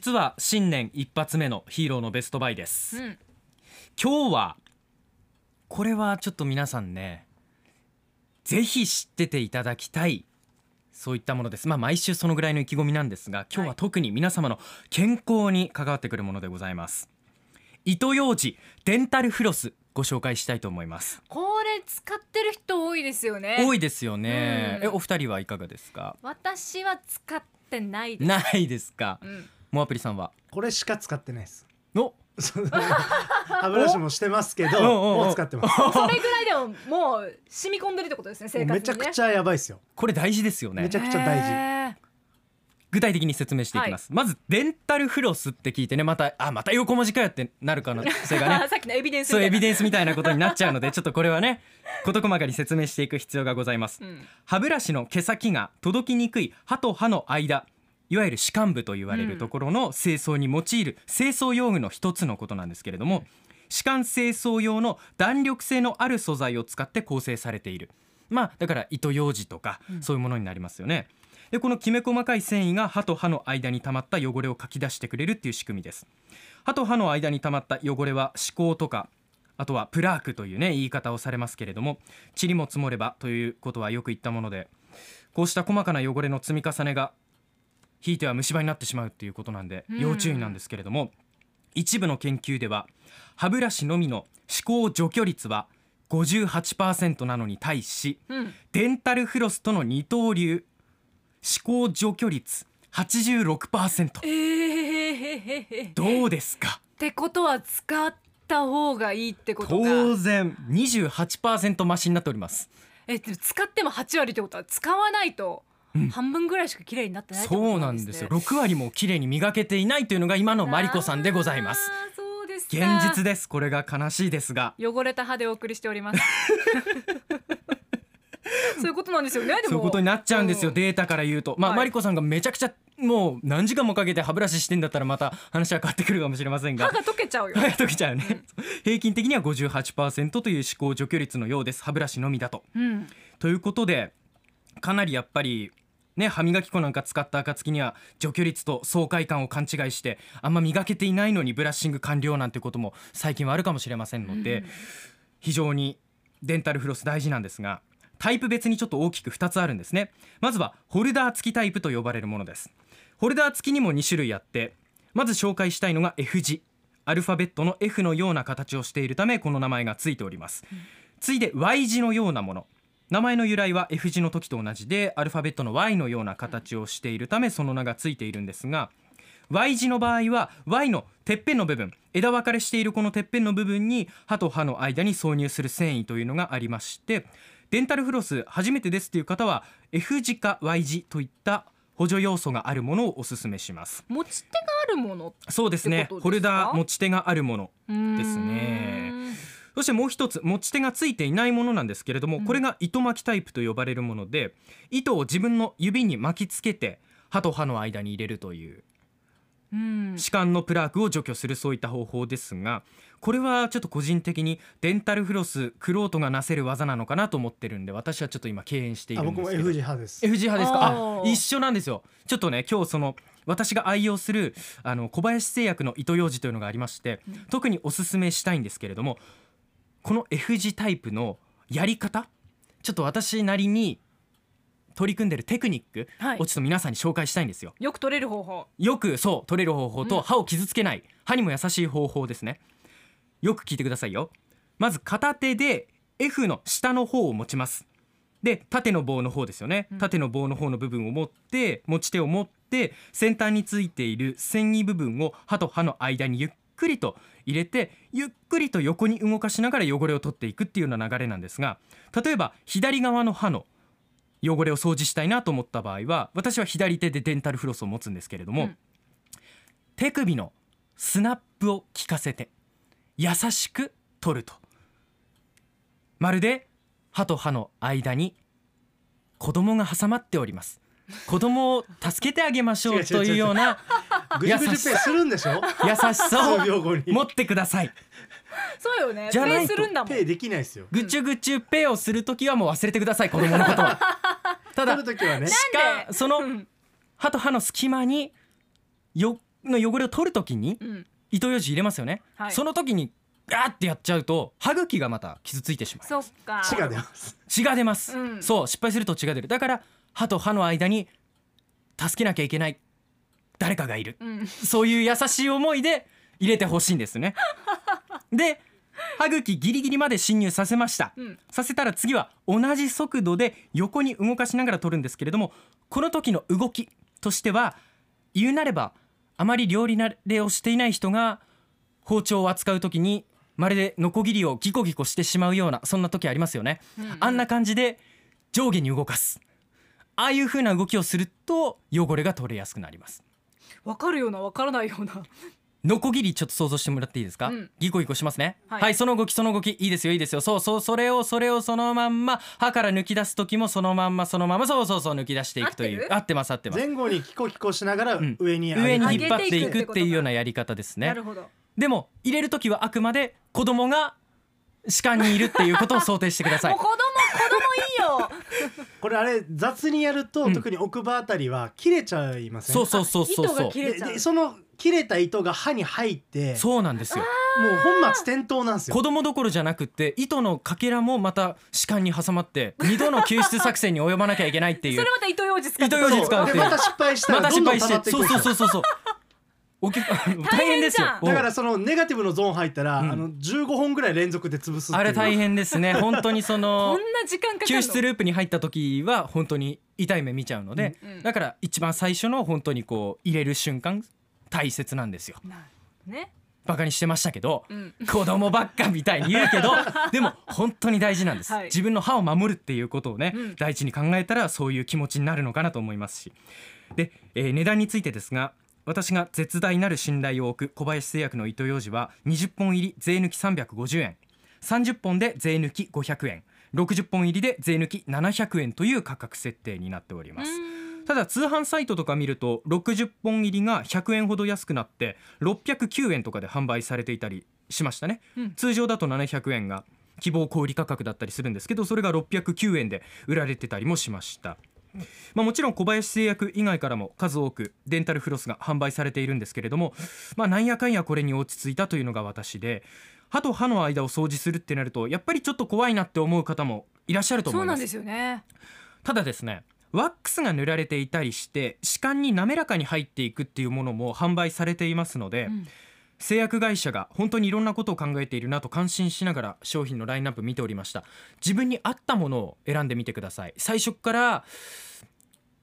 実は新年一発目のヒーローのベストバイです、うん。今日はこれはちょっと皆さんねぜひ知ってていただきたいそういったものです。まあ毎週そのぐらいの意気込みなんですが今日は特に皆様の健康に関わってくるものでございます。糸ようじデンタルフロスご紹介したいと思います。これ使ってる人多いですよね。多いですよね、うん。えお二人はいかがですか？私は使ってないです。ないですか？うんモアプリさんは？これしか使ってないです。お！そ う歯ブラシもしてますけどもう使ってます。それぐらいでももう染み込んでるってことですね生活にね。めちゃくちゃやばいですよ。これ大事ですよね。めちゃくちゃ大事。へ具体的に説明していきます、まずデンタルフロスって聞いてねまたあまた横文字かよってなる可能性ーがね。さっきのエビデンスそうエビデンデンスみたいなことになっちゃうのでちょっとこれはね 事細かに説明していく必要がございます、うん。歯ブラシの毛先が届きにくい歯と歯の間いわゆる歯間部と言われるところの清掃に用いる清掃用具の一つのことなんですけれども歯間清掃用の弾力性のある素材を使って構成されている。まあだから糸ようじとかそういうものになりますよね、でこのきめ細かい繊維が歯と歯の間に溜まった汚れをかき出してくれるっていう仕組みです。歯と歯の間に溜まった汚れは歯垢とかあとはプラークというね言い方をされますけれども塵も積もればということはよく言ったものでこうした細かな汚れの積み重ねがひいては虫歯になってしまうっていうことなんでうん。要注意なんですけれども、一部の研究では歯ブラシのみの歯垢除去率は58%なのに対しうん。デンタルフロスとの二刀流歯垢除去率86%えー、どうですか？ってことは使った方がいいってことか。当然28%増しになっております。え使っても8割ってことは使わないと半分ぐらいしか綺麗になってないってことそうなんんですすよ。6割も綺麗に磨けていないというのが今のマリコさんでございます。あーそうですか。現実です。これが悲しいですが。汚れた歯でお送りしております。そういうことなんですよね。そういうことになっちゃうんですよ、ん。データから言うと。まあ、はい。マリコさんがめちゃくちゃもう何時間もかけて歯ブラシしてんだったらまた話は変わってくるかもしれませんが。歯が溶けちゃうよ。はい溶けちゃうね、平均的には58%という歯垢除去率のようです。歯ブラシのみだと。うん。ということでかなりやっぱりね歯磨き粉なんか使った暁には除去率と爽快感を勘違いしてあんま磨けていないのにブラッシング完了なんてことも最近はあるかもしれませんので、非常にデンタルフロス大事なんですがタイプ別にちょっと大きく2つあるんですね。まずはホルダー付きタイプと呼ばれるものです。ホルダー付きにも2種類あってまず紹介したいのが F 字アルファベットの F のような形をしているためこの名前がついております、次いで Y 字のようなもの名前の由来は F 字の時と同じでアルファベットの Y のような形をしているためその名がついているんですが Y 字の場合は Y のてっぺんの部分枝分かれしているこのてっぺんの部分に歯と歯の間に挿入する繊維というのがありましてデンタルフロス初めてですという方は F 字か Y 字といった補助要素があるものをおすすめします。持ち手があるものそうですね。ホルダー持ち手があるものですうねそしてもう一つ持ち手がついていないものなんですけれども、うん。これが糸巻きタイプと呼ばれるもので糸を自分の指に巻きつけて歯と歯の間に入れるといううん。歯間のプラークを除去するそういった方法ですがこれはちょっと個人的にデンタルフロスクロートがなせる技なのかなと思ってるんで私はちょっと今敬遠していあるんですけど。僕も F 字派です。F 字派ですか？あ一緒なんですよ。ちょっとね今日その私が愛用するあの小林製薬の糸ようじというのがありまして、特におすすめしたいんですけれどもこの F 字タイプのやり方ちょっと私なりに取り組んでるテクニックはい。をちょっと皆さんに紹介したいんですよ。よく取れる方法。よくそう取れる方法うんと歯を傷つけない、歯にも優しい方法ですね。よく聞いてくださいよ。まず片手で F の下の方を持ちます。で縦の棒の方ですよね、うん。縦の棒の方の部分を持って持ち手を持って先端についている繊維部分を歯と歯の間にゆっくりと入れてゆっくりと横に動かしながら汚れを取っていくっていうような流れなんですが例えば左側の歯の汚れを掃除したいなと思った場合は私は左手でデンタルフロスを持つんですけれども、うん。手首のスナップを効かせて優しく取ると。まるで歯と歯の間に子供が挟まっております。子供を助けてあげましょうというようなぐじゅぐじゅペイするんでしょ？優しさ数秒後に。を持ってください。そうよね。じゃないと。ペイするんだもん。ペイできないですよ。ぐちゅぐちゅペをするときはもう忘れてください子供のことは。ただ取る時はね。しかそのうん。歯と歯の隙間にゆっの汚れを取るときにうん。糸ようじ入れますよね、はい。その時にガーってやっちゃうと歯茎がまた傷ついてしまう。そっか。血が出ます。血が出ます、うん。そう失敗すると血が出る。だから歯と歯の間に助けなきゃいけない誰かがいる。うん。そういう優しい思いで入れてほしいんですね。で歯茎ギリギリまで侵入させました、うん。させたら次は同じ速度で横に動かしながら取るんですけれどもこの時の動きとしては言うなればあまり料理慣れをしていない人が包丁を扱う時にまるでノコギリをギコギコしてしまうようなそんな時ありますよね、うんあんな感じで上下に動かす。ああいう風な動きをすると汚れが取れやすくなりますわかるようなわからないような。ノコギリちょっと想像してもらっていいですか、うん。ギコギコしますね。は、はいいその動きその動きいいですよいいですよ。そうそうそれをそれをそのまんま歯から抜き出す時もそのまんまそのままそうそうそう抜き出していくという。合ってる？合ってます合ってます。前後にキコキコしながらん。上に上げ上にて引っ張っていくくっていうようなやり方ですね。なるほど。でも入れる時はあくまで子供が歯間にいるっていうことを想定してください。もう子供これあれ雑にやると、うん。特に奥歯あたりは切れちゃいません？そうそうそうそう糸そう。切れちゃう。でその切れた糸が歯に入ってそうなんですよ。もう本末転倒なんですよ。子供どころじゃなくって糸のかけらもまた歯間に挟まって二度の救出作戦に及ばなきゃいけないっていう。それまた糸ようじ使って糸ようじ使うっていうでまた失敗したまらどんどんた失敗して溜まっていくんそうですよ。そうそうそうそう大変ですよ。だからそのネガティブのゾーン入ったら、うん。あの15本ぐらい連続で潰すっていう。あれ大変ですね。本当にそ このんな時間かかる救の出ループに入った時は本当に痛い目見ちゃうので、うん。だから一番最初の本当にこう入れる瞬間大切なんですよ。なね。バカにしてましたけど、うん。子供ばっかみたいに言うけど でも本当に大事なんです、はい。自分の歯を守るっていうことをね、うん。第一に考えたらそういう気持ちになるのかなと思いますし。で、えー値段についてですが私が絶大なる信頼を置く小林製薬の糸ようじは20本入り税抜き350円。30本で税抜き500円。60本入りで税抜き700円という価格設定になっております。ただ通販サイトとか見ると60本入りが100円ほど安くなって609円とかで販売されていたりしましたね、うん。通常だと700円が希望小売価格だったりするんですけどそれが609円で売られてたりもしましたまあ、もちろん小林製薬以外からも数多くデンタルフロスが販売されているんですけれども、まあ、なんやかんやこれに落ち着いたというのが私で歯と歯の間を掃除するってなるとやっぱりちょっと怖いなって思う方もいらっしゃると思います。そうなんですよね。ただですねワックスが塗られていたりして歯間に滑らかに入っていくっていうものも販売されていますので、うん製薬会社が本当にいろんなことを考えているなと感心しながら商品のラインナップ見ておりました。自分に合ったものを選んでみてください。最初から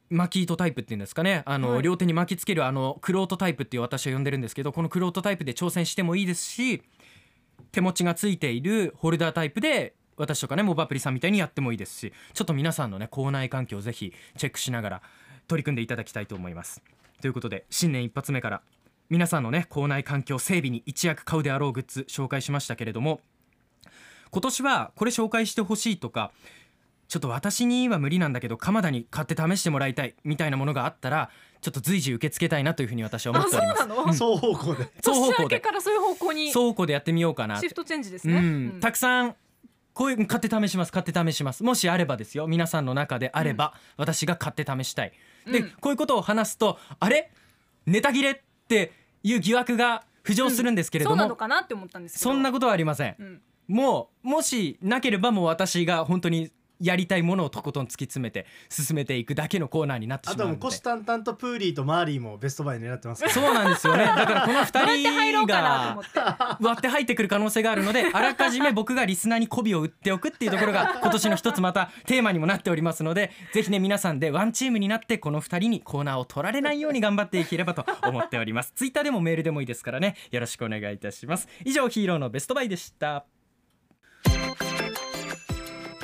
巻き糸タイプっていうんですかね。あの、はい。両手に巻きつけるあのクロートタイプっていう私は呼んでるんですけどこのクロートタイプで挑戦してもいいですし手持ちがついているホルダータイプで私とかねモバアプリさんみたいにやってもいいですしちょっと皆さんのね口内環境をぜひチェックしながら取り組んでいただきたいと思います。ということで新年一発目から皆さんのね口内環境整備に一役買うであろうグッズ紹介しましたけれども今年はこれ紹介してほしいとかちょっと私には無理なんだけど鎌田に買って試してもらいたいみたいなものがあったらちょっと随時受け付けたいなというふうに私は思っております。なの？双方向で。双方年明け向でからそういう方向に。双方向でやってみようかなシフトチェンジですね、うん。うん。たくさんこういう買って試します買って試します。もしあればですよ。皆さんの中であれば、私が買って試したい。で、うん。こういうことを話すとあれ？ネタ切れ？っていう疑惑が浮上するんですけれども、そうなのかなって思ったんですけど。そんなことはありません、うん。もうもしなければもう私が本当にやりたいものをとことん突き詰めて進めていくだけのコーナーになってあしまうので。とはもう虎視眈々とプーリーとマーリーもベストバイ狙ってますからそうなんですよね。だからこのどうやって入2人ろうかなと思が割って入ってくる可能性があるので あらかじめ僕がリスナーに媚びを打っておくっていうところが今年の一つまたテーマにもなっておりますのでぜひね皆さんでワンチームになってこの2人にコーナーを取られないように頑張っていければと思っております。ツイッターでもメールでもいいですからね。よろしくお願いいたします。以上ヒーローのベストバイでした